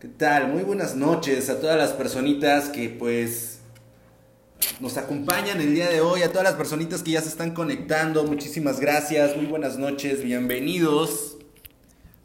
¿Qué tal? Muy buenas noches a todas las personitas que pues nos acompañan el día de hoy, a todas las personitas que ya se están conectando. Muchísimas gracias, muy buenas noches, bienvenidos.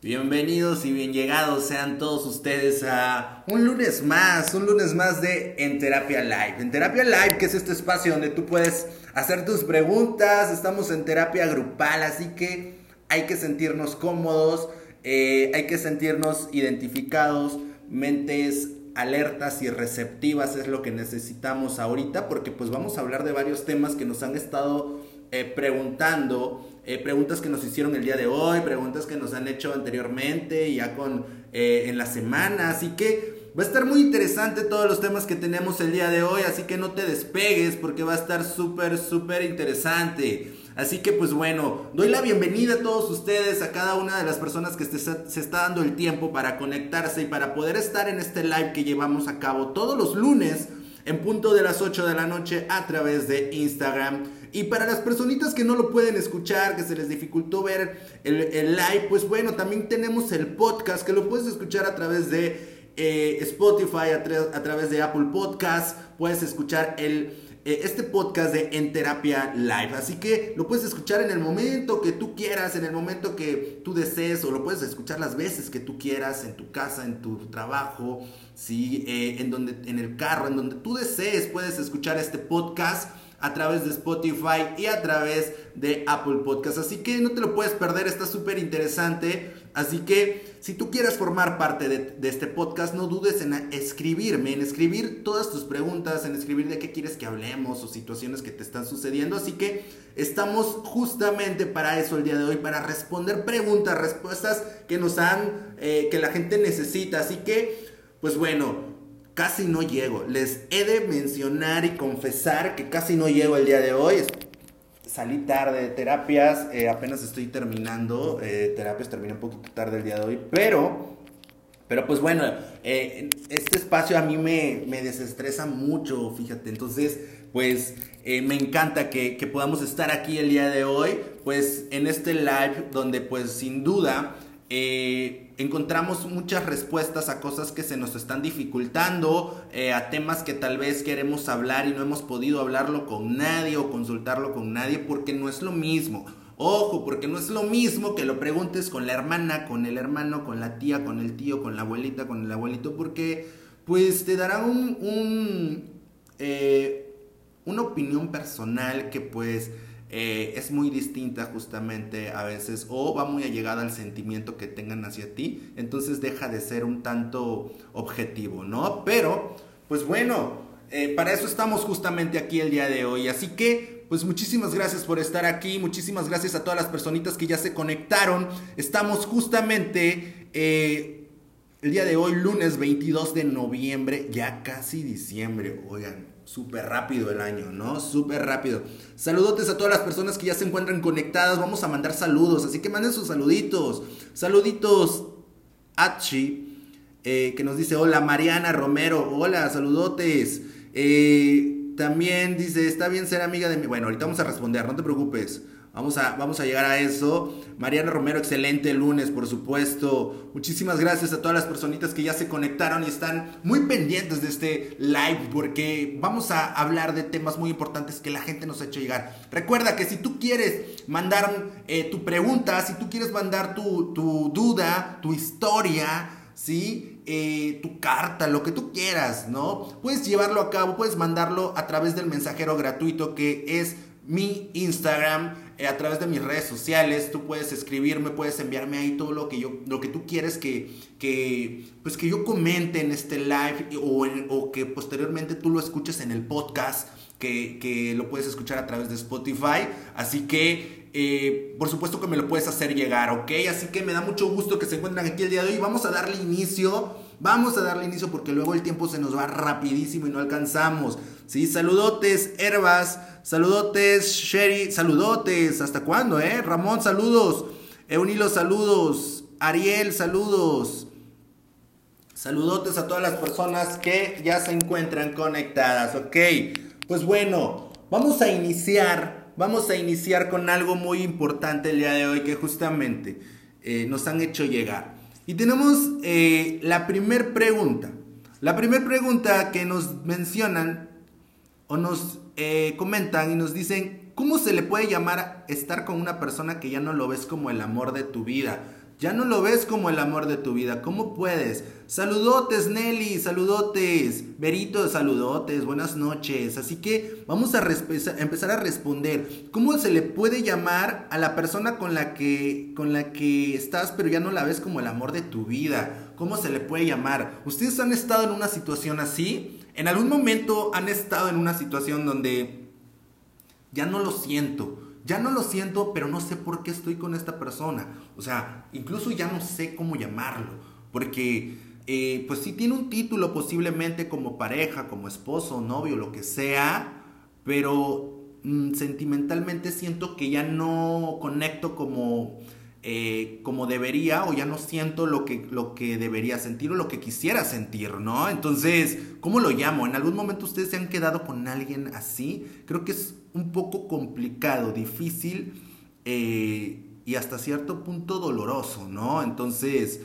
Bienvenidos y bien llegados sean todos ustedes a un lunes más, un lunes más de En Terapia Live. En Terapia Live, que es este espacio donde tú puedes hacer tus preguntas, estamos en terapia grupal, así que hay que sentirnos cómodos, eh, hay que sentirnos identificados, mentes alertas y receptivas es lo que necesitamos ahorita, porque pues vamos a hablar de varios temas que nos han estado eh, preguntando eh, preguntas que nos hicieron el día de hoy, preguntas que nos han hecho anteriormente, ya con en la semana, así que va a estar muy interesante todos los temas que tenemos el día de hoy, así que no te despegues porque va a estar súper, súper interesante. Así que pues bueno, doy la bienvenida a todos ustedes, a cada una de las personas que se está dando el tiempo para conectarse y para poder estar en este live que llevamos a cabo todos los lunes en punto de las 8 de la noche a través de Instagram. Y para las personitas que no lo pueden escuchar, que se les dificultó ver el, live, pues bueno, también tenemos el podcast que lo puedes escuchar a través de eh, Spotify, a, través de Apple Podcast. Puedes escuchar el, este podcast de En Terapia Live. Así que lo puedes escuchar en el momento que tú quieras, en el momento que tú desees, o lo puedes escuchar las veces que tú quieras, en tu casa, en tu trabajo, ¿sí? Eh, en, donde, en el carro, en donde tú desees, puedes escuchar este podcast a través de Spotify y a través de Apple Podcast. Así que no te lo puedes perder, está súper interesante. Así que si tú quieres formar parte de, este podcast, no dudes en escribirme, en escribir todas tus preguntas, en escribir de qué quieres que hablemos o situaciones que te están sucediendo. Así que estamos justamente para eso el día de hoy, para responder preguntas, respuestas que nos han, eh, que la gente necesita. Así que, pues bueno, casi no llego. Les he de mencionar y confesar que casi no llego el día de hoy. Salí tarde de terapias, eh, apenas estoy terminando eh, terapias, terminé un poquito tarde el día de hoy, pero, pero pues bueno, eh, este espacio a mí me, me, desestresa mucho, fíjate, entonces pues me encanta que, que podamos estar aquí el día de hoy, pues en este live donde pues sin duda eh, encontramos muchas respuestas a cosas que se nos están dificultando, eh, a temas que tal vez queremos hablar y no hemos podido hablarlo con nadie o consultarlo con nadie porque no es lo mismo. Ojo, porque no es lo mismo que lo preguntes con la hermana, con el hermano, con la tía, con el tío, con la abuelita, con el abuelito, porque pues te dará un, un eh, una opinión personal que pues eh, es muy distinta justamente a veces o va muy allegada al sentimiento que tengan hacia ti, entonces deja de ser un tanto objetivo, ¿no? Pero, pues bueno, eh, para eso estamos justamente aquí el día de hoy, así que pues muchísimas gracias por estar aquí, muchísimas gracias a todas las personitas que ya se conectaron. Estamos justamente eh, el día de hoy, lunes 22 de noviembre, ya casi diciembre, oigan, súper rápido el año, ¿no? Súper rápido. Saludotes a todas las personas que ya se encuentran conectadas. Vamos a mandar saludos, así que manden sus saluditos. Saluditos, Achi, eh, que nos dice, hola, Mariana Romero, hola, saludotes. Eh, también dice, está bien ser amiga de mí. Bueno, ahorita vamos a responder, no te preocupes. Vamos a, vamos a llegar a eso. Mariana Romero, excelente lunes, por supuesto. Muchísimas gracias a todas las personitas que ya se conectaron y están muy pendientes de este live porque vamos a hablar de temas muy importantes que la gente nos ha hecho llegar. Recuerda que si tú quieres mandar eh, tu pregunta, si tú quieres mandar tu, duda, tu historia, ¿sí? Eh, tu carta, lo que tú quieras, ¿no? Puedes llevarlo a cabo, puedes mandarlo a través del mensajero gratuito que es mi Instagram a través de mis redes sociales, tú puedes escribirme, puedes enviarme ahí todo lo que yo, lo que tú quieres que, que pues que yo comente en este live o, o que posteriormente tú lo escuches en el podcast, que, que, lo puedes escuchar a través de Spotify. Así que, eh, por supuesto que me lo puedes hacer llegar, ¿ok? Así que me da mucho gusto que se encuentren aquí el día de hoy. Vamos a darle inicio. Vamos a darle inicio porque luego el tiempo se nos va rapidísimo y no alcanzamos. Sí, saludotes, Herbas. Saludotes, Sherry, saludotes. ¿Hasta cuándo, eh? Ramón, saludos. Eunilo, saludos. Ariel, saludos. Saludotes a todas las personas que ya se encuentran conectadas, ¿ok? Pues bueno, vamos a iniciar, vamos a iniciar con algo muy importante el día de hoy que justamente eh, nos han hecho llegar. Y tenemos eh, la primer pregunta. La primera pregunta que nos mencionan o nos eh, comentan y nos dicen, ¿cómo se le puede llamar estar con una persona que ya no lo ves como el amor de tu vida? Ya no lo ves como el amor de tu vida. ¿Cómo puedes? Saludotes, Nelly, saludotes. Berito, saludotes, buenas noches. Así que vamos a empezar a responder. ¿Cómo se le puede llamar a la persona con la, que, con la que estás, pero ya no la ves como el amor de tu vida? ¿Cómo se le puede llamar? ¿Ustedes han estado en una situación así? ¿En algún momento han estado en una situación donde ya no lo siento? Ya no lo siento, pero no sé por qué estoy con esta persona. O sea, incluso ya no sé cómo llamarlo, porque eh, pues sí tiene un título posiblemente como pareja, como esposo, novio, lo que sea, pero mm, sentimentalmente siento que ya no conecto como eh, como debería o ya no siento lo que, lo que debería sentir o lo que quisiera sentir, ¿no? Entonces, ¿cómo lo llamo? ¿En algún momento ustedes se han quedado con alguien así? Creo que es un poco complicado, difícil eh, y hasta cierto punto doloroso, ¿no? Entonces,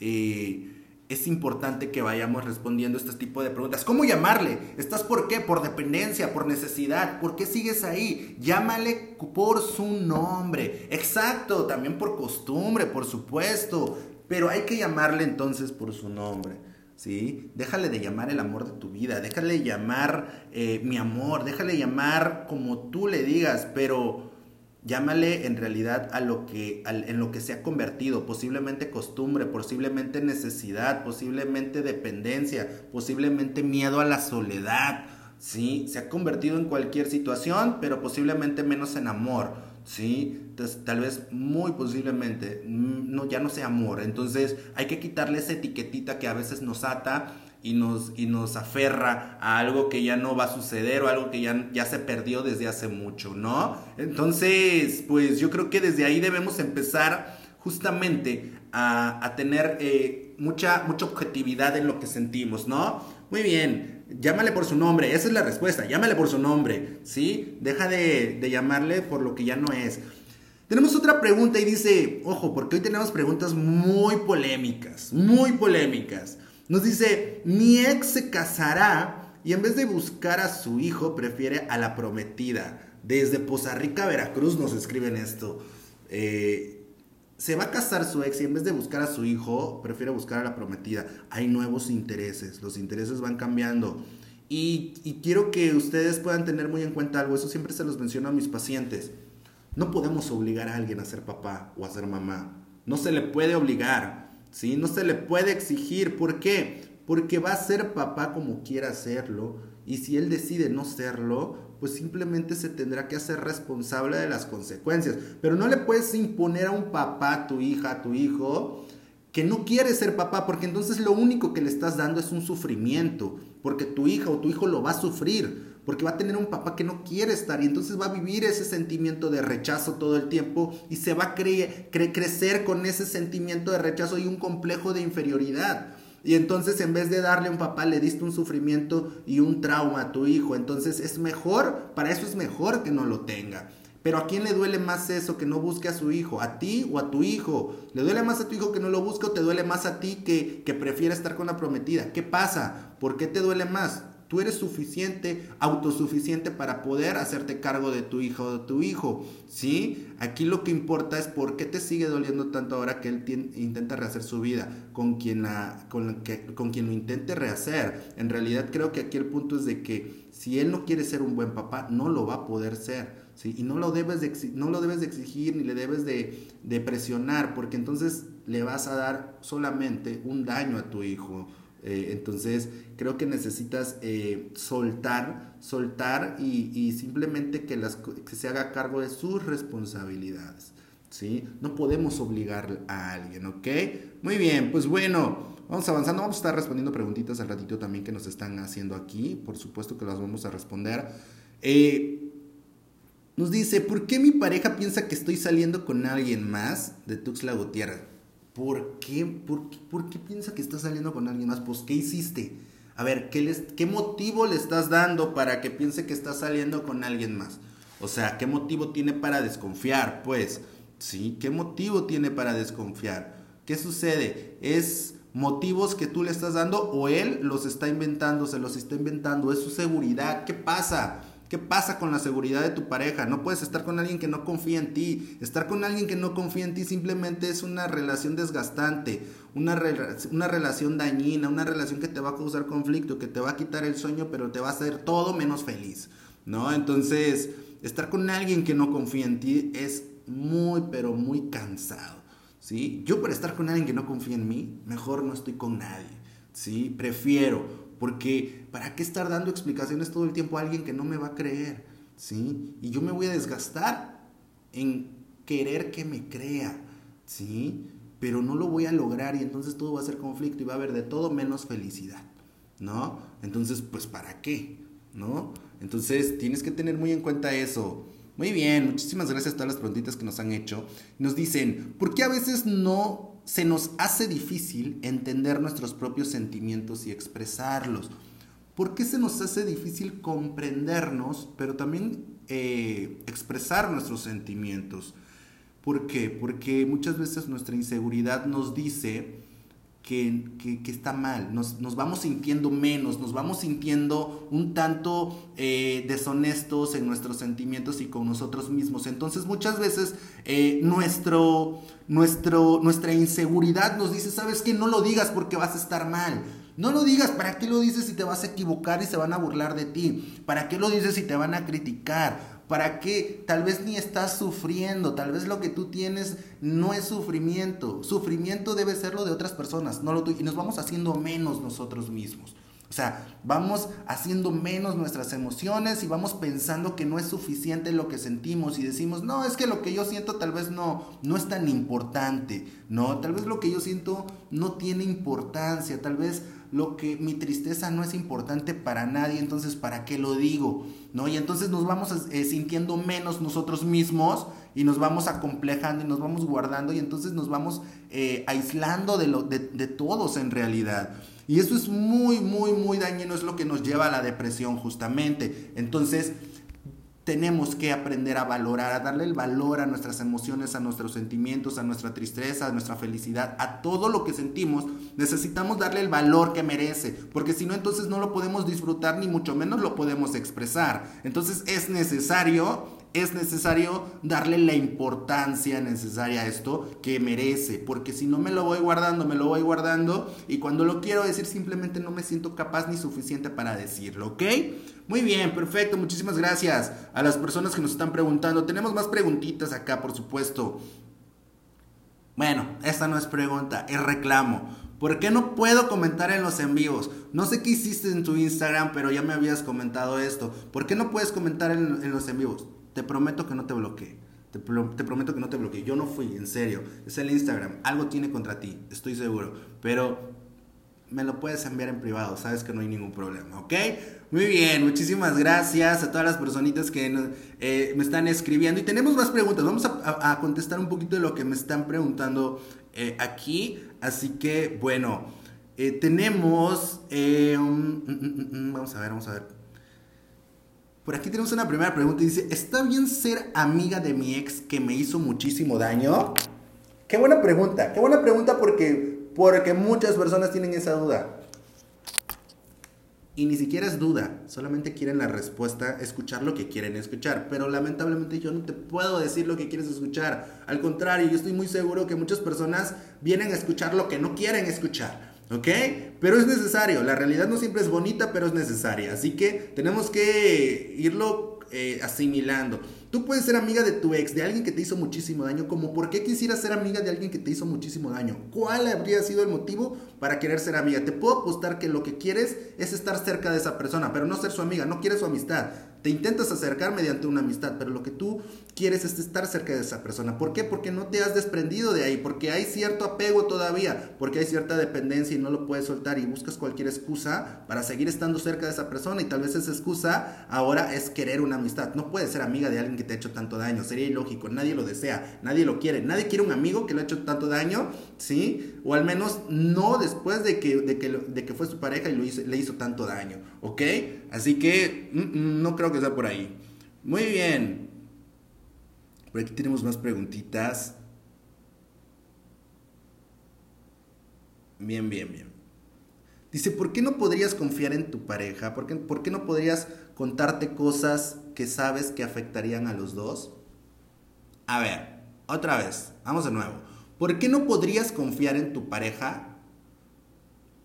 eh, es importante que vayamos respondiendo este tipo de preguntas. ¿Cómo llamarle? ¿Estás por qué? Por dependencia, por necesidad. ¿Por qué sigues ahí? Llámale por su nombre. Exacto, también por costumbre, por supuesto. Pero hay que llamarle entonces por su nombre. ¿Sí? Déjale de llamar el amor de tu vida, déjale llamar eh, mi amor, déjale llamar como tú le digas, pero Llámale en realidad a lo que, en lo que se ha convertido, posiblemente costumbre, posiblemente necesidad, posiblemente dependencia, posiblemente miedo a la soledad, ¿sí? Se ha convertido en cualquier situación, pero posiblemente menos en amor, ¿sí? Tal vez muy posiblemente mm, no, ya no sea amor. Entonces, hay que quitarle esa etiquetita que a veces nos ata y nos, y nos aferra a algo que ya no va a suceder o algo que ya, ya se perdió desde hace mucho, ¿no? Entonces, pues yo creo que desde ahí debemos empezar justamente a, tener eh, mucha, mucha objetividad en lo que sentimos, ¿no? Muy bien, llámale por su nombre, esa es la respuesta, llámale por su nombre, ¿sí? Deja de, de llamarle por lo que ya no es. Tenemos otra pregunta y dice, ojo, porque hoy tenemos preguntas muy polémicas, muy polémicas. Nos dice, mi ex se casará y en vez de buscar a su hijo, prefiere a la prometida. Desde Poza Rica, Veracruz nos escriben esto. Eh, se va a casar su ex y en vez de buscar a su hijo, prefiere buscar a la prometida. Hay nuevos intereses, los intereses van cambiando. Y, y, quiero que ustedes puedan tener muy en cuenta algo, eso siempre se los menciono a mis pacientes. No podemos obligar a alguien a ser papá o a ser mamá. No se le puede obligar. ¿sí? No se le puede exigir. ¿Por qué? Porque va a ser papá como quiera hacerlo y si él decide no serlo, pues simplemente se tendrá que hacer responsable de las consecuencias. Pero no le puedes imponer a un papá, a tu hija, a tu hijo, que no quiere ser papá, porque entonces lo único que le estás dando es un sufrimiento, porque tu hija o tu hijo lo va a sufrir porque va a tener un papá que no quiere estar y entonces va a vivir ese sentimiento de rechazo todo el tiempo y se va a crecer con ese sentimiento de rechazo y un complejo de inferioridad. Y entonces en vez de darle a un papá le diste un sufrimiento y un trauma a tu hijo. Entonces es mejor, para eso es mejor que no lo tenga. Pero ¿a quién le duele más eso que no busque a su hijo? ¿A ti o a tu hijo? ¿Le duele más a tu hijo que no lo busque o te duele más a ti que, que prefiere estar con la prometida? ¿Qué pasa? ¿Por qué te duele más? Tú eres suficiente, autosuficiente para poder hacerte cargo de tu hijo o de tu hijo. ¿Sí? Aquí lo que importa es por qué te sigue doliendo tanto ahora que él intenta rehacer su vida con quien, la, con, que, con quien lo intente rehacer. En realidad creo que aquí el punto es de que si él no quiere ser un buen papá, no lo va a poder ser. ¿sí? Y no lo, debes de, no lo debes de exigir ni le debes de, de presionar, porque entonces le vas a dar solamente un daño a tu hijo eh, entonces creo que necesitas eh, soltar, soltar y, simplemente que, las, que se haga cargo de sus responsabilidades. ¿sí? No podemos obligar a alguien, ¿ok? Muy bien, pues bueno, vamos avanzando, vamos a estar respondiendo preguntitas al ratito también que nos están haciendo aquí, por supuesto que las vamos a responder. Eh, nos dice, ¿por qué mi pareja piensa que estoy saliendo con alguien más de Tuxtla Gutiérrez? ¿Por qué, por, piensa que estás saliendo con alguien más? Pues, ¿qué hiciste? A ver, ¿qué, les, ¿qué motivo le estás dando para que piense que estás saliendo con alguien más? O sea, ¿qué motivo tiene para desconfiar? Pues, ¿sí? ¿Qué motivo tiene para desconfiar? ¿Qué sucede? Es motivos que tú le estás dando o él los está inventando, se los está inventando, es su seguridad. ¿Qué pasa? ¿Qué pasa con la seguridad de tu pareja? No puedes estar con alguien que no confía en ti. Estar con alguien que no confía en ti simplemente es una relación desgastante, una, una relación dañina, una relación que te va a causar conflicto, que te va a quitar el sueño, pero te va a hacer todo menos feliz. ¿No? Entonces, estar con alguien que no confía en ti es muy, pero muy cansado. ¿Sí? Yo para estar con alguien que no confía en mí, mejor no estoy con nadie. ¿Sí? Prefiero porque ¿para qué estar dando explicaciones todo el tiempo a alguien que no me va a creer? ¿Sí? Y yo me voy a desgastar en querer que me crea, ¿sí? Pero no lo voy a lograr y entonces todo va a ser conflicto y va a haber de todo menos felicidad, ¿no? Entonces, pues ¿para qué? ¿No? Entonces, tienes que tener muy en cuenta eso. Muy bien, muchísimas gracias a todas las preguntitas que nos han hecho. Nos dicen, ¿por qué a veces no se nos hace difícil entender nuestros propios sentimientos y expresarlos. ¿Por qué se nos hace difícil comprendernos, pero también eh, expresar nuestros sentimientos? ¿Por qué? Porque muchas veces nuestra inseguridad nos dice que, está mal, nos, vamos sintiendo menos, nos vamos sintiendo un tanto eh, deshonestos en nuestros sentimientos y con nosotros mismos. Entonces muchas veces eh, nuestro, nuestro, nuestra inseguridad nos dice, sabes que no lo digas porque vas a estar mal. No lo digas, ¿para qué lo dices si te vas a equivocar y se van a burlar de ti? ¿Para qué lo dices si te van a criticar? ¿Para qué? Tal vez ni estás sufriendo, tal vez lo que tú tienes no es sufrimiento. Sufrimiento debe ser lo de otras personas, no lo tuyo. Y nos vamos haciendo menos nosotros mismos. O sea, vamos haciendo menos nuestras emociones y vamos pensando que no es suficiente lo que sentimos y decimos, no, es que lo que yo siento tal vez no, no es tan importante, no, tal vez lo que yo siento no tiene importancia, tal vez lo que mi tristeza no es importante para nadie, entonces ¿para qué lo digo? ¿No? Y entonces nos vamos eh, sintiendo menos nosotros mismos y nos vamos acomplejando y nos vamos guardando y entonces nos vamos eh, aislando de, todos en realidad. Y eso es muy, muy, muy dañino, es lo que nos lleva a la depresión justamente. Entonces, tenemos que aprender a valorar, a darle el valor a nuestras emociones, a nuestros sentimientos, a nuestra tristeza, a nuestra felicidad, a todo lo que sentimos. Necesitamos darle el valor que merece, porque si no, entonces no lo podemos disfrutar ni mucho menos lo podemos expresar. Entonces es necesario es necesario darle la importancia necesaria a esto que merece, porque si no me lo voy guardando, me lo voy guardando y cuando lo quiero decir simplemente no me siento capaz ni suficiente para decirlo, ¿ok? Muy bien, perfecto, muchísimas gracias a las personas que nos están preguntando. Tenemos más preguntitas acá, por supuesto. Bueno, esta no es pregunta, es reclamo. ¿Por qué no puedo comentar en los en vivos? No sé qué hiciste en tu Instagram, pero ya me habías comentado esto. ¿Por qué no puedes comentar en, los en vivos? Te prometo que no te bloqueé. Te, prometo que no te bloqueé. Yo no fui, en serio. Es el Instagram. Algo tiene contra ti, estoy seguro. Pero me lo puedes enviar en privado. Sabes que no hay ningún problema, ¿ok? Muy bien, muchísimas gracias a todas las personitas que eh, me están escribiendo. Y tenemos más preguntas. Vamos a, contestar un poquito de lo que me están preguntando eh, aquí. Así que, bueno, eh, tenemos... Mm, mm, mm, vamos a ver, vamos a ver. Por aquí tenemos una primera pregunta y dice, ¿está bien ser amiga de mi ex que me hizo muchísimo daño? Qué buena pregunta, qué buena pregunta porque, porque muchas personas tienen esa duda. Y ni siquiera es duda, solamente quieren la respuesta, escuchar lo que quieren escuchar. Pero lamentablemente yo no te puedo decir lo que quieres escuchar. Al contrario, yo estoy muy seguro que muchas personas vienen a escuchar lo que no quieren escuchar. ¿Ok? Pero es necesario. La realidad no siempre es bonita, pero es necesaria. Así que tenemos que irlo eh, asimilando. Tú puedes ser amiga de tu ex, de alguien que te hizo muchísimo daño, como por qué quisieras ser amiga de alguien que te hizo muchísimo daño. ¿Cuál habría sido el motivo para querer ser amiga? Te puedo apostar que lo que quieres es estar cerca de esa persona, pero no ser su amiga, no quieres su amistad. Te intentas acercar mediante una amistad, pero lo que tú quieres es estar cerca de esa persona. ¿Por qué? Porque no te has desprendido de ahí, porque hay cierto apego todavía, porque hay cierta dependencia y no lo puedes soltar y buscas cualquier excusa para seguir estando cerca de esa persona y tal vez esa excusa ahora es querer una amistad. No puedes ser amiga de alguien que te ha hecho tanto daño, sería ilógico, nadie lo desea, nadie lo quiere, nadie quiere un amigo que le ha hecho tanto daño, ¿sí? O al menos no después de que, de que, de que fue su pareja y lo le hizo tanto daño, ¿ok? Así que mm, mm, no creo que sea por ahí. Muy bien. Por aquí tenemos más preguntitas. Bien, bien, bien. Dice, ¿por qué no podrías confiar en tu pareja? ¿Por qué, ¿Por qué no podrías contarte cosas que sabes que afectarían a los dos? A ver, otra vez, vamos de nuevo. ¿Por qué no podrías confiar en tu pareja?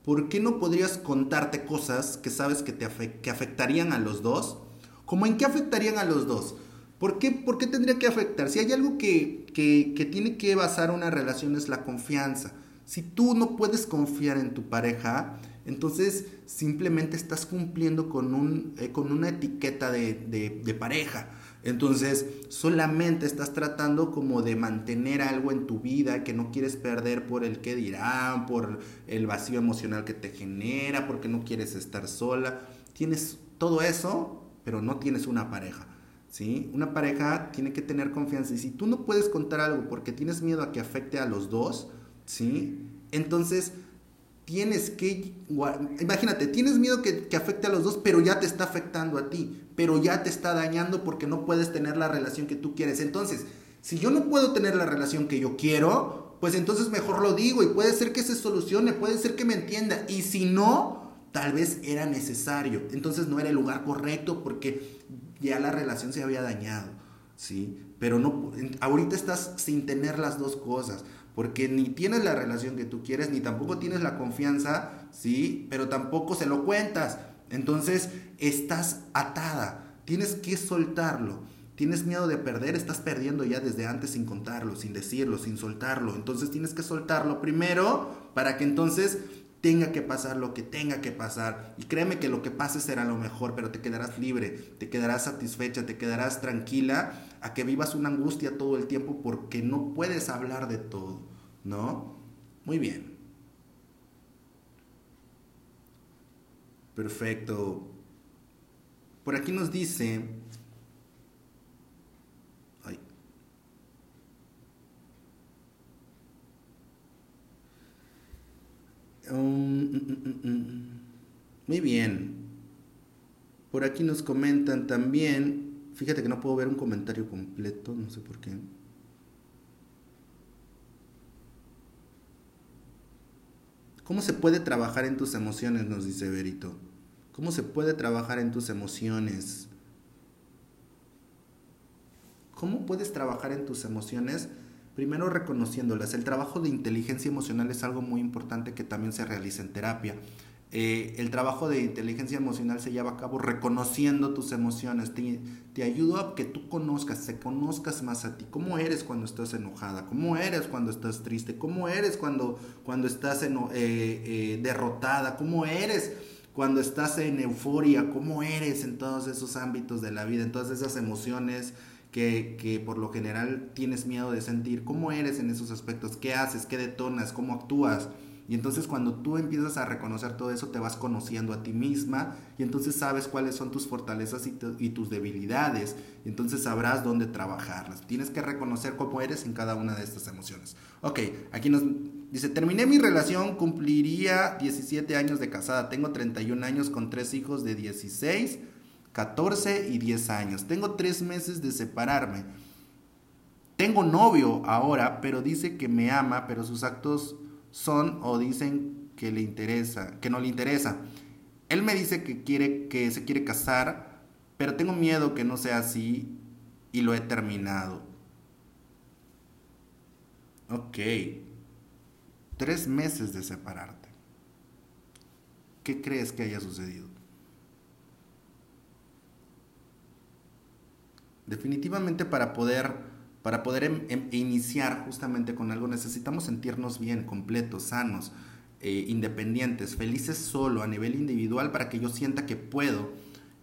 ¿Por qué no podrías contarte cosas que sabes que, te que afectarían a los dos? ¿Cómo en qué afectarían a los dos? ¿Por qué, ¿Por qué tendría que afectar? Si hay algo que, que, tiene que basar una relación es la confianza. Si tú no puedes confiar en tu pareja, entonces simplemente estás cumpliendo con, un, eh, con una etiqueta de, de, pareja. Entonces solamente estás tratando como de mantener algo en tu vida que no quieres perder por el que dirán, por el vacío emocional que te genera, porque no quieres estar sola. Tienes todo eso, pero no tienes una pareja. ¿sí? Una pareja tiene que tener confianza y si tú no puedes contar algo porque tienes miedo a que afecte a los dos, ¿sí? Entonces tienes que, imagínate, tienes miedo que, que, afecte a los dos, pero ya te está afectando a ti, pero ya te está dañando porque no puedes tener la relación que tú quieres. Entonces, si yo no puedo tener la relación que yo quiero, pues entonces mejor lo digo y puede ser que se solucione, puede ser que me entienda. Y si no, tal vez era necesario. Entonces no era el lugar correcto porque ya la relación se había dañado, ¿sí? Pero no, ahorita estás sin tener las dos cosas porque ni tienes la relación que tú quieres, ni tampoco tienes la confianza, ¿sí? Pero tampoco se lo cuentas. Entonces estás atada, tienes que soltarlo. Tienes miedo de perder, estás perdiendo ya desde antes sin contarlo, sin decirlo, sin soltarlo. Entonces tienes que soltarlo primero para que entonces tenga que pasar lo que tenga que pasar. Y créeme que lo que pase será lo mejor, pero te quedarás libre, te quedarás satisfecha, te quedarás tranquila a que vivas una angustia todo el tiempo porque no puedes hablar de todo, ¿no? Muy bien. Perfecto. Por aquí nos dice... Um, mm, mm, mm, muy bien. Por aquí nos comentan también Fíjate que no puedo ver un comentario completo, no sé por qué. ¿Cómo se puede trabajar en tus emociones? Nos dice Berito. ¿Cómo se puede trabajar en tus emociones? ¿Cómo puedes trabajar en tus emociones? Primero reconociéndolas. El trabajo de inteligencia emocional es algo muy importante que también se realiza en terapia. Eh, el trabajo de inteligencia emocional se lleva a cabo reconociendo tus emociones. Te, te a que tú conozcas, te conozcas más a ti. ¿Cómo eres cuando estás enojada? ¿Cómo eres cuando estás triste? ¿Cómo eres cuando, cuando estás eh, eh, derrotada? ¿Cómo eres cuando estás en euforia? ¿Cómo eres en todos esos ámbitos de la vida? En todas esas emociones que, por lo general tienes miedo de sentir. ¿Cómo eres en esos aspectos? ¿Qué haces? ¿Qué detonas? ¿Cómo actúas? Y entonces cuando tú empiezas a reconocer todo eso, te vas conociendo a ti misma y entonces sabes cuáles son tus fortalezas y, tus debilidades. Y entonces sabrás dónde trabajarlas. Tienes que reconocer cómo eres en cada una de estas emociones. Ok, aquí nos dice, terminé mi relación, cumpliría 17 años de casada. Tengo 31 años con tres hijos de 16, 14 y 10 años. Tengo tres meses de separarme. Tengo novio ahora, pero dice que me ama, pero sus actos son o dicen que le interesa, que no le interesa. Él me dice que quiere que se quiere casar, pero tengo miedo que no sea así y lo he terminado. Ok. Tres meses de separarte. ¿Qué crees que haya sucedido? Definitivamente para poder para poder em, em, iniciar justamente con algo necesitamos sentirnos bien, completos, sanos, eh, independientes, felices solo a nivel individual para que yo sienta que puedo,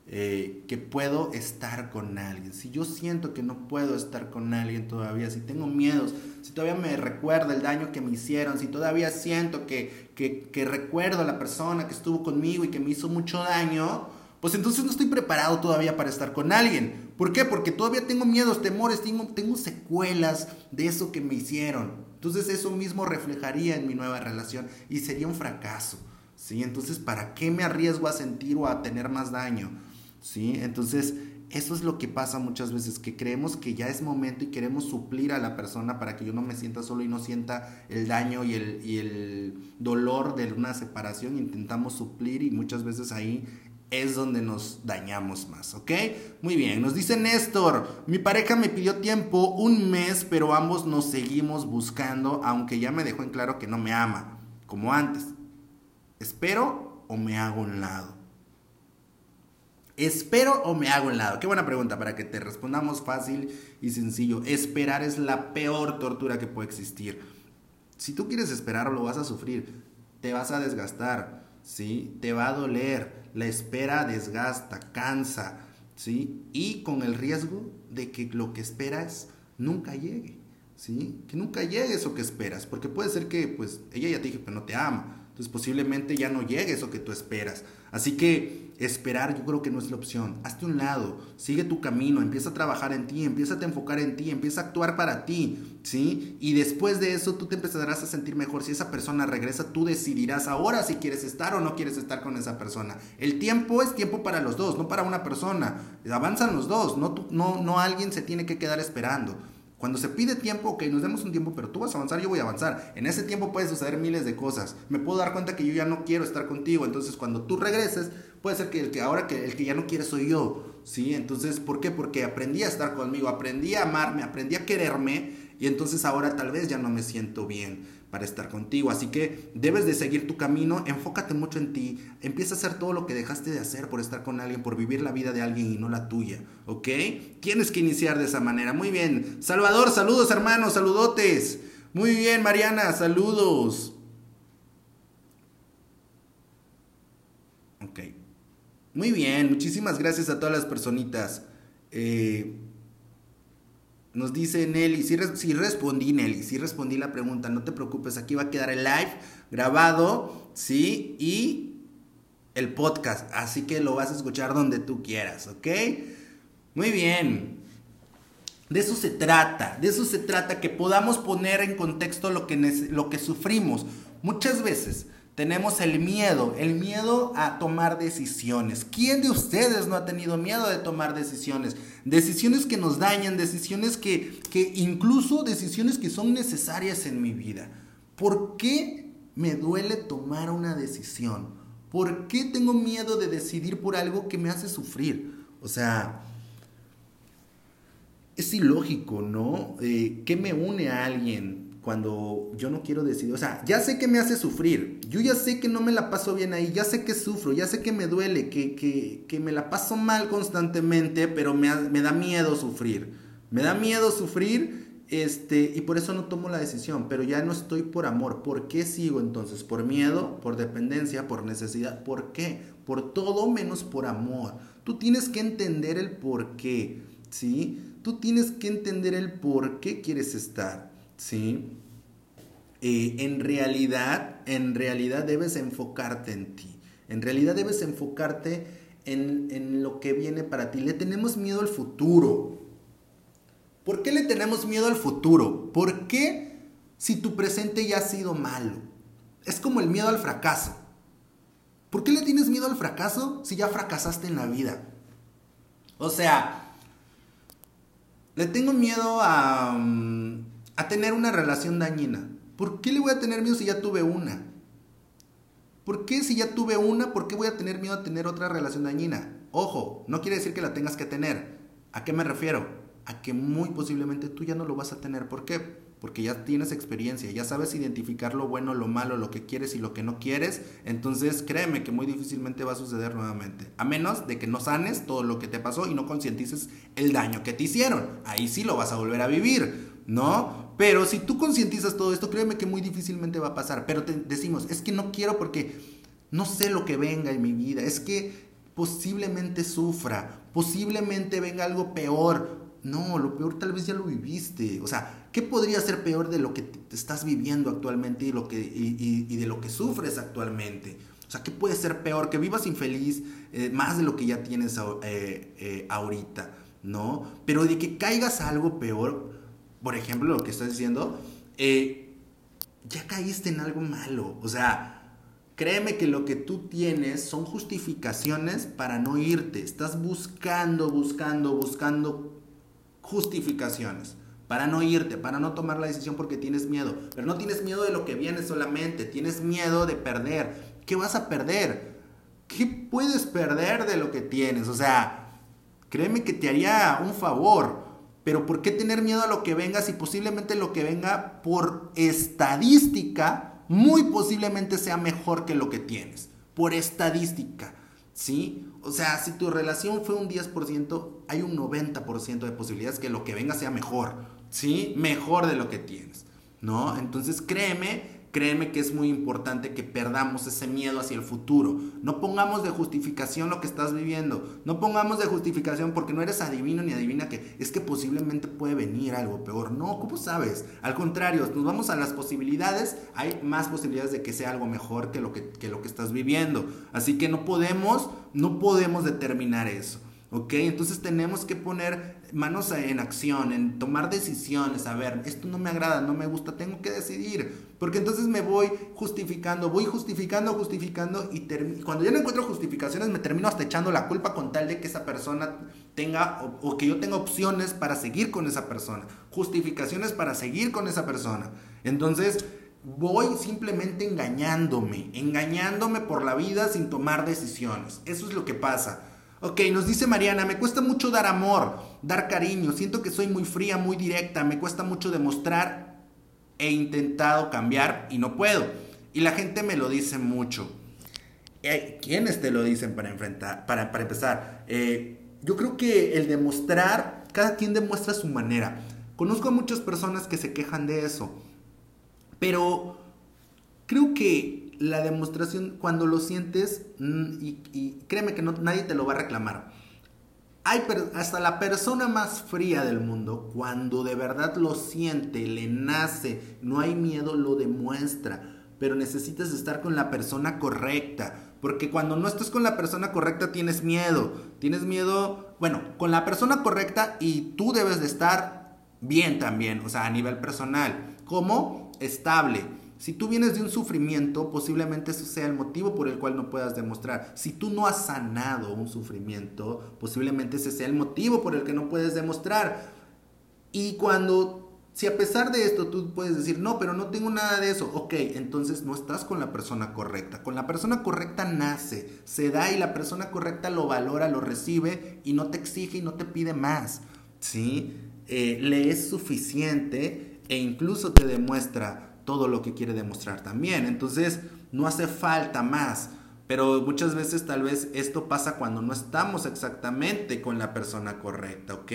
eh, que puedo estar con alguien. Si yo siento que no puedo estar con alguien todavía, si tengo miedos, si todavía me recuerda el daño que me hicieron, si todavía siento que, que, que recuerdo a la persona que estuvo conmigo y que me hizo mucho daño, pues entonces no estoy preparado todavía para estar con alguien. ¿Por qué? Porque todavía tengo miedos, temores, tengo, tengo secuelas de eso que me hicieron. Entonces eso mismo reflejaría en mi nueva relación y sería un fracaso. ¿sí? Entonces, ¿para qué me arriesgo a sentir o a tener más daño? ¿sí? Entonces, Eso es lo que pasa muchas veces, que creemos que ya es momento y queremos suplir a la persona para que yo no me sienta solo y no sienta el daño y el, y el dolor de una separación. Intentamos suplir y muchas veces ahí es donde nos dañamos más, ¿ok? Muy bien, nos dice Néstor, mi pareja me pidió tiempo, un mes, pero ambos nos seguimos buscando, aunque ya me dejó en claro que no me ama, como antes. ¿Espero o me hago un lado? ¿Espero o me hago un lado? Qué buena pregunta para que te respondamos fácil y sencillo. Esperar es la peor tortura que puede existir. Si tú quieres esperar, lo vas a sufrir, te vas a desgastar, ¿sí? Te va a doler, la espera desgasta, cansa, ¿sí? Y con el riesgo de que lo que esperas nunca llegue, ¿sí? Que nunca llegue eso que esperas, porque puede ser que, pues, ella ya te dijo que no te ama, entonces posiblemente ya no llegue eso que tú esperas. Así que esperar yo creo que no es la opción. Hazte un lado, sigue tu camino, empieza a trabajar en ti, empieza a enfocar en ti, empieza a actuar para ti, ¿sí? Y después de eso tú te empezarás a sentir mejor. Si esa persona regresa, tú decidirás ahora si quieres estar o no quieres estar con esa persona. El tiempo es tiempo para los dos, no para una persona. Avanzan los dos, no, no, no alguien se tiene que quedar esperando. Cuando se pide tiempo, ok, nos demos un tiempo, pero tú vas a avanzar, yo voy a avanzar. En ese tiempo puede suceder miles de cosas. Me puedo dar cuenta que yo ya no quiero estar contigo. Entonces, cuando tú regreses, puede ser que el que ahora que el que ya no quiere soy yo. ¿Sí? Entonces, ¿por qué? Porque aprendí a estar conmigo, aprendí a amarme, aprendí a quererme. Y entonces ahora tal vez ya no me siento bien para estar contigo. Así que debes de seguir tu camino, enfócate mucho en ti, empieza a hacer todo lo que dejaste de hacer por estar con alguien, por vivir la vida de alguien y no la tuya, ¿ok? Tienes que iniciar de esa manera. Muy bien. Salvador, saludos hermanos, saludotes. Muy bien, Mariana, saludos. Ok. Muy bien, muchísimas gracias a todas las personitas. Eh, nos dice Nelly, sí, respondí Nelly, sí respondí la pregunta, no te preocupes, aquí va a quedar el live grabado, ¿sí? Y el podcast, así que lo vas a escuchar donde tú quieras, ¿ok? Muy bien. De eso se trata, de eso se trata, que podamos poner en contexto lo que sufrimos. Muchas veces tenemos el miedo, el miedo a tomar decisiones. ¿Quién de ustedes no ha tenido miedo de tomar decisiones? Decisiones que nos dañan, decisiones que, que incluso decisiones que son necesarias en mi vida. ¿Por qué me duele tomar una decisión? ¿Por qué tengo miedo de decidir por algo que me hace sufrir? O sea, es ilógico, ¿no? Eh, ¿Qué me une a alguien? Cuando yo no quiero decidir, o sea, ya sé que me hace sufrir, yo ya sé que no me la paso bien ahí, ya sé que sufro, ya sé que me duele, que, que, me la paso mal constantemente, pero me, me, da miedo sufrir, me da miedo sufrir, este, y por eso no tomo la decisión, pero ya no estoy por amor, ¿por qué sigo entonces? ¿Por miedo? ¿Por dependencia? ¿Por necesidad? ¿Por qué? Por todo menos por amor. Tú tienes que entender el por qué, ¿sí? Tú tienes que entender el por qué quieres estar. ¿Sí? Eh, en realidad, en realidad debes enfocarte en ti. En realidad debes enfocarte en, en lo que viene para ti. Le tenemos miedo al futuro. ¿Por qué le tenemos miedo al futuro? ¿Por qué si tu presente ya ha sido malo? Es como el miedo al fracaso. ¿Por qué le tienes miedo al fracaso si ya fracasaste en la vida? O sea, le tengo miedo a... A tener una relación dañina. ¿Por qué le voy a tener miedo si ya tuve una? ¿Por qué si ya tuve una, por qué voy a tener miedo a tener otra relación dañina? Ojo, no quiere decir que la tengas que tener. ¿A qué me refiero? A que muy posiblemente tú ya no lo vas a tener. ¿Por qué? Porque ya tienes experiencia, ya sabes identificar lo bueno, lo malo, lo que quieres y lo que no quieres. Entonces créeme que muy difícilmente va a suceder nuevamente. A menos de que no sanes todo lo que te pasó y no concientices el daño que te hicieron. Ahí sí lo vas a volver a vivir. ¿No? Pero si tú concientizas todo esto, créeme que muy difícilmente va a pasar. Pero decimos, es que no quiero porque no sé lo que venga en mi vida, es que posiblemente sufra, posiblemente venga algo peor. No, lo peor tal vez ya lo viviste. O sea, ¿qué podría ser peor de lo que estás viviendo actualmente y, lo que, y, de lo que sufres actualmente? O sea, ¿qué puede ser peor? Que vivas infeliz eh, más de lo que ya tienes eh, eh, ahorita, ¿no? Pero de que caigas a algo peor, por ejemplo, lo que estás diciendo, eh, ya caíste en algo malo. O sea, Créeme que lo que tú tienes son justificaciones para no irte. Estás buscando, buscando, buscando justificaciones para no irte, para no tomar la decisión porque tienes miedo. Pero no tienes miedo de lo que viene solamente, tienes miedo de perder. ¿Qué vas a perder? ¿Qué puedes perder de lo que tienes? O sea, créeme que te haría un favor. Pero ¿por qué tener miedo a lo que venga si posiblemente lo que venga por estadística muy posiblemente sea mejor que lo que tienes, por estadística, ¿sí? O sea, si tu relación fue un 10%, hay un 90% de posibilidades que lo que venga sea mejor, ¿sí? Mejor de lo que tienes, ¿no? Entonces créeme Créeme que es muy importante que perdamos ese miedo hacia el futuro. No pongamos de justificación lo que estás viviendo. No pongamos de justificación porque no eres adivino ni adivina que es que posiblemente puede venir algo peor. No, ¿cómo sabes? Al contrario, nos vamos a las posibilidades. Hay más posibilidades de que sea algo mejor que lo que, que lo que estás viviendo. Así que no podemos, no podemos determinar eso. ¿Ok? Entonces tenemos que poner manos en acción, en tomar decisiones. A ver, esto no me agrada, no me gusta, tengo que decidir. Porque entonces me voy justificando, voy justificando, justificando y cuando ya no encuentro justificaciones me termino hasta echando la culpa con tal de que esa persona tenga o, o que yo tenga opciones para seguir con esa persona. Justificaciones para seguir con esa persona. Entonces voy simplemente engañándome, engañándome por la vida sin tomar decisiones. Eso es lo que pasa. Ok, nos dice Mariana, me cuesta mucho dar amor, dar cariño, siento que soy muy fría, muy directa, me cuesta mucho demostrar, he intentado cambiar y no puedo. Y la gente me lo dice mucho. Eh, ¿Quiénes te lo dicen para, enfrentar, para, para empezar? Eh, yo creo que el demostrar, cada quien demuestra su manera. Conozco a muchas personas que se quejan de eso, pero creo que la demostración, cuando lo sientes, mm, y, créeme que no, nadie te lo va a reclamar. Hay hasta la persona más fría del mundo, cuando de verdad lo siente, le nace, no hay miedo, lo demuestra. Pero necesitas estar con la persona correcta. Porque cuando no estás con la persona correcta tienes miedo. Tienes miedo, bueno, con la persona correcta y tú debes de estar bien también, o sea, a nivel personal. como Estable si tú vienes de un sufrimiento, posiblemente eso sea el motivo por el cual no puedas demostrar. Si tú no has sanado un sufrimiento, posiblemente ese sea el motivo por el que no puedes demostrar. Y cuando, si a pesar de esto tú puedes decir, no, pero no tengo nada de eso, ok, entonces no estás con la persona correcta. Con la persona correcta nace, se da y la persona correcta lo valora, lo recibe y no te exige y no te pide más. ¿Sí? Eh, le es suficiente e incluso te demuestra todo lo que quiere demostrar también. Entonces, no hace falta más. Pero muchas veces tal vez esto pasa cuando no estamos exactamente con la persona correcta, ¿ok?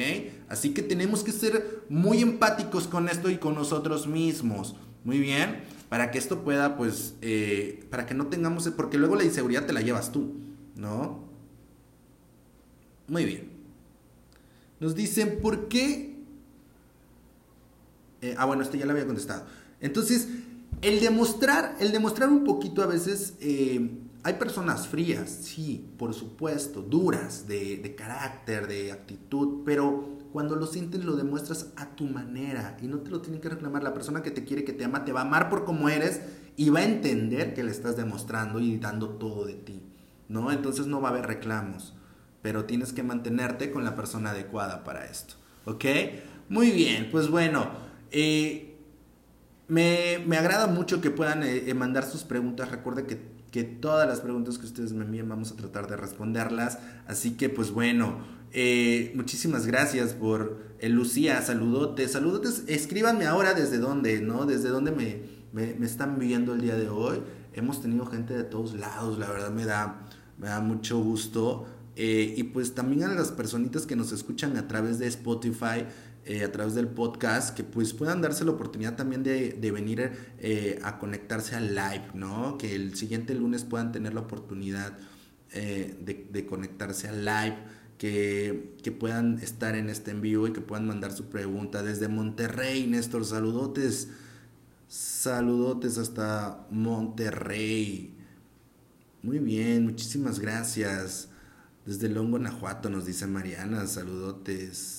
Así que tenemos que ser muy empáticos con esto y con nosotros mismos. Muy bien, para que esto pueda, pues, eh, para que no tengamos, porque luego la inseguridad te la llevas tú, ¿no? Muy bien. Nos dicen, ¿por qué? Eh, ah, bueno, esto ya lo había contestado. Entonces, el demostrar, el demostrar un poquito a veces, eh, hay personas frías, sí, por supuesto, duras, de, carácter, de actitud, pero cuando lo sientes lo demuestras a tu manera y no te lo tienen que reclamar. La persona que te quiere, que te ama, te va a amar por como eres y va a entender que le estás demostrando y dando todo de ti, ¿no? Entonces no va a haber reclamos, pero tienes que mantenerte con la persona adecuada para esto, ¿ok? Muy bien, pues bueno, eh, me, agrada mucho que puedan eh, eh, mandar sus preguntas. Recuerde que, que, todas las preguntas que ustedes me envíen vamos a tratar de responderlas. Así que pues bueno, eh, muchísimas gracias por Lucía, saludotes, saludotes. Escríbanme ahora desde dónde, ¿no? Desde dónde me, me, están viendo el día de hoy. Hemos tenido gente de todos lados, la verdad me da, me da mucho gusto. y pues también a las personitas que nos escuchan a través de Spotify. Eh, a través del podcast, que pues puedan darse la oportunidad también de, venir eh, a conectarse al live, ¿no? Que el siguiente lunes puedan tener la oportunidad eh, de, conectarse al live, que, que, puedan estar en este en vivo y que puedan mandar su pregunta desde Monterrey, Néstor, saludotes, saludotes hasta Monterrey. Muy bien, muchísimas gracias. Desde León, Guanajuato, nos dice Mariana, saludotes.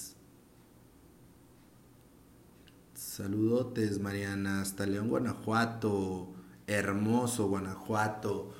Saludotes, Mariana, hasta León, Guanajuato. hermoso Guanajuato.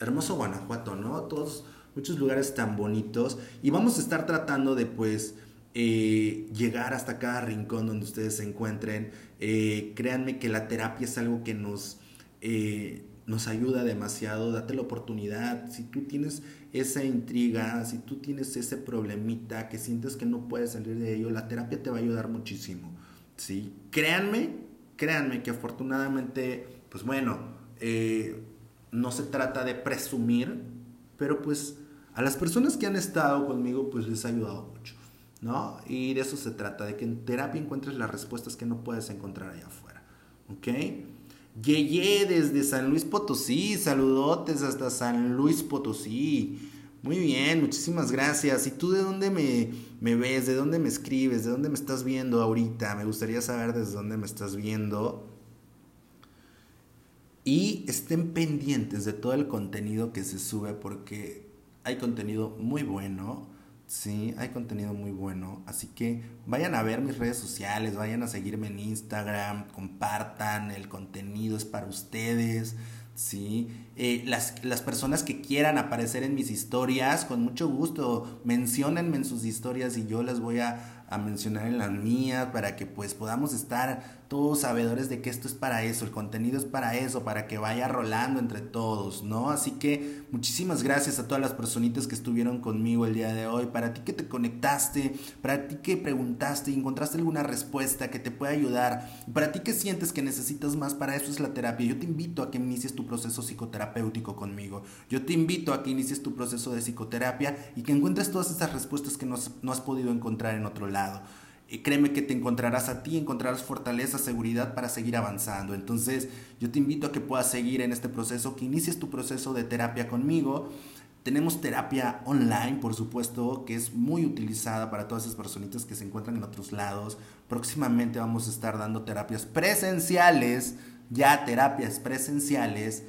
Hermoso Guanajuato, ¿no? Todos, muchos lugares tan bonitos. Y vamos a estar tratando de, pues, eh, llegar hasta cada rincón donde ustedes se encuentren. Eh, créanme que la terapia es algo que nos, eh, nos ayuda demasiado. Date la oportunidad. Si tú tienes esa intriga, si tú tienes ese problemita que sientes que no puedes salir de ello, la terapia te va a ayudar muchísimo. ¿Sí? Créanme, créanme que afortunadamente, pues bueno, no se trata de presumir, pero pues a las personas que han estado conmigo, pues les ha ayudado mucho. ¿no? Y de eso se trata, de que en terapia encuentres las respuestas que no puedes encontrar allá afuera, ¿ok? Yeye desde San Luis Potosí, saludotes hasta San Luis Potosí. Muy bien, muchísimas gracias. ¿Y tú de dónde me, me ves? ¿De dónde me escribes? ¿De dónde me estás viendo ahorita? Me gustaría saber desde dónde me estás viendo. Y estén pendientes de todo el contenido que se sube porque hay contenido muy bueno Sí, hay contenido muy bueno. Así que vayan a ver mis redes sociales, vayan a seguirme en Instagram, compartan, el contenido es para ustedes. Sí, eh, las, las, personas que quieran aparecer en mis historias, con mucho gusto, menciónenme en sus historias y yo las voy a, a mencionar en las mías para que pues podamos estar todos sabedores de que esto es para eso, el contenido es para eso, para que vaya rolando entre todos, ¿no? Así que muchísimas gracias a todas las personitas que estuvieron conmigo el día de hoy, para ti que te conectaste, para ti que preguntaste y encontraste alguna respuesta que te pueda ayudar, para ti que sientes que necesitas más, para eso es la terapia. Yo te invito a que inicies tu proceso psicoterapéutico conmigo. Yo te invito a que inicies tu proceso de psicoterapia y que encuentres todas esas respuestas que no has, no has podido encontrar en otro lado créeme que te encontrarás a ti, encontrarás fortaleza, seguridad para seguir avanzando. Entonces, yo te invito a que puedas seguir en este proceso, que inicies tu proceso de terapia conmigo. Tenemos terapia online, por supuesto, que es muy utilizada para todas esas personitas que se encuentran en otros lados. Próximamente vamos a estar dando terapias presenciales, ya terapias presenciales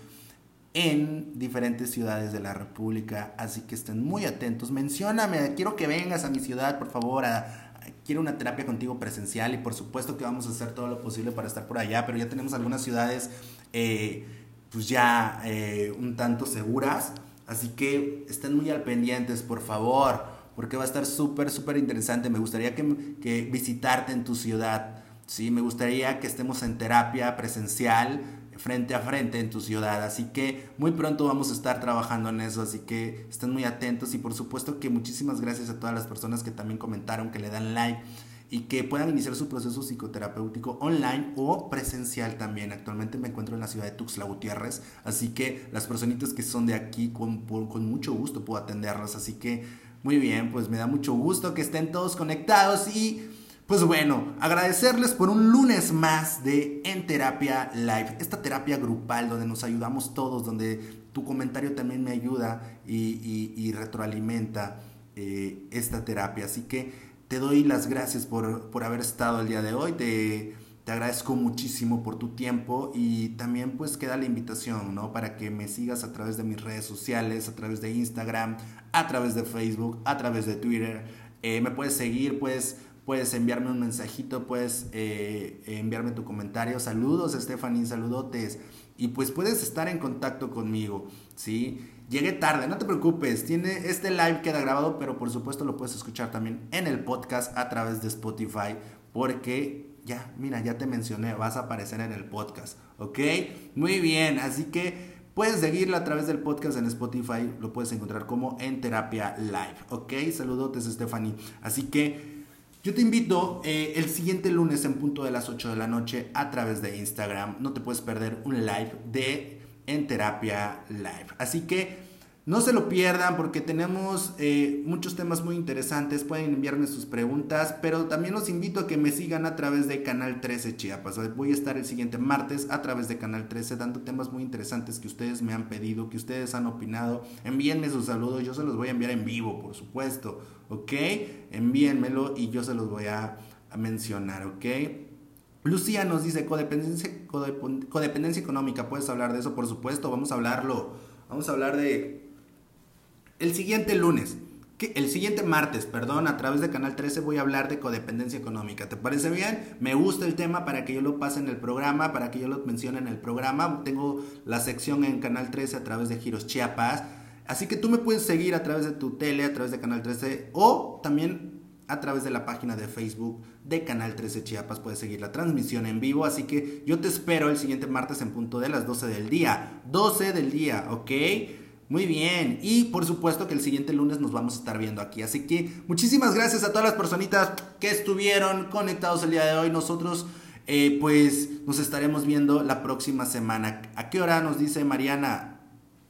en diferentes ciudades de la República, así que estén muy atentos. Mencióname, quiero que vengas a mi ciudad, por favor, a, quiero una terapia contigo presencial y por supuesto que vamos a hacer todo lo posible para estar por allá, pero ya tenemos algunas ciudades eh, pues ya eh, un tanto seguras, así que estén muy al pendientes, por favor, porque va a estar súper, súper interesante. Me gustaría que, que visitarte en tu ciudad, ¿sí? Me gustaría que estemos en terapia presencial frente a frente en tu ciudad. Así que muy pronto vamos a estar trabajando en eso, así que estén muy atentos y por supuesto que muchísimas gracias a todas las personas que también comentaron, que le dan like y que puedan iniciar su proceso psicoterapéutico online o presencial también. Actualmente me encuentro en la ciudad de Tuxtla Gutiérrez, así que las personitas que son de aquí con, con mucho gusto puedo atenderlas, así que muy bien, pues me da mucho gusto que estén todos conectados y pues bueno, agradecerles por un lunes más de En Terapia Live, esta terapia grupal donde nos ayudamos todos, donde tu comentario también me ayuda y, retroalimenta eh, esta terapia. Así que te doy las gracias por, haber estado el día de hoy, te, te, agradezco muchísimo por tu tiempo y también pues queda la invitación, ¿no? Para que me sigas a través de mis redes sociales, a través de Instagram, a través de Facebook, a través de Twitter. Eh, me puedes seguir, puedes puedes enviarme un mensajito, puedes eh, enviarme tu comentario. Saludos, Stephanie, saludotes. Y pues puedes estar en contacto conmigo, ¿sí? Llegué tarde, no te preocupes, tiene, este live queda grabado, pero por supuesto lo puedes escuchar también en el podcast a través de Spotify, porque ya, mira, ya te mencioné, vas a aparecer en el podcast, ¿ok? Muy bien, así que puedes seguirlo a través del podcast en Spotify, lo puedes encontrar como en terapia live, ¿ok? Saludotes, Stephanie. Así que... Yo te invito eh, el siguiente lunes en punto de las 8 de la noche a través de Instagram. No te puedes perder un live de En Terapia Live. Así que no se lo pierdan porque tenemos eh, muchos temas muy interesantes. Pueden enviarme sus preguntas, pero también los invito a que me sigan a través de Canal 13 Chiapas. Voy a estar el siguiente martes a través de Canal 13 dando temas muy interesantes que ustedes me han pedido, que ustedes han opinado. Envíenme sus saludos, yo se los voy a enviar en vivo, por supuesto. ¿ok? Envíenmelo y yo se los voy a, mencionar, ¿ok? Lucía nos dice codependencia, codependencia económica, ¿puedes hablar de eso? Por supuesto, vamos a hablarlo. Vamos a hablar de el siguiente lunes. que el siguiente martes, perdón, a través de Canal 13 voy a hablar de codependencia económica. ¿Te parece bien? Me gusta el tema para que yo lo pase en el programa, para que yo lo mencione en el programa. Tengo la sección en Canal 13 a través de Giros Chiapas. Así que tú me puedes seguir a través de tu tele, a través de Canal 13 o también a través de la página de Facebook de Canal 13 Chiapas. Puedes seguir la transmisión en vivo. Así que yo te espero el siguiente martes en punto de las 12 del día. 12 del día, ¿ok? Muy bien, y por supuesto que el siguiente lunes nos vamos a estar viendo aquí. Así que muchísimas gracias a todas las personitas que estuvieron conectados el día de hoy. Nosotros, eh, pues, nos estaremos viendo la próxima semana. ¿A qué hora nos dice Mariana?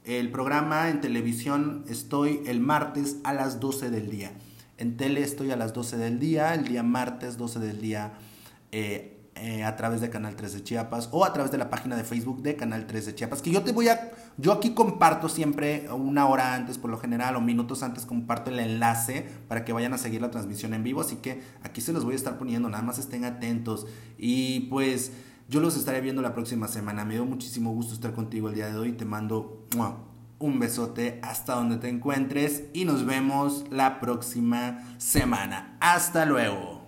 El programa en televisión estoy el martes a las 12 del día. En tele estoy a las 12 del día, el día martes 12 del día. Eh, eh, a través de Canal 3 de Chiapas o a través de la página de Facebook de Canal 3 de Chiapas. Que yo te voy a, yo aquí comparto siempre una hora antes, por lo general, o minutos antes, comparto el enlace para que vayan a seguir la transmisión en vivo. Así que aquí se los voy a estar poniendo, nada más estén atentos. Y pues yo los estaré viendo la próxima semana. Me dio muchísimo gusto estar contigo el día de hoy. Te mando un besote hasta donde te encuentres y nos vemos la próxima semana. Hasta luego.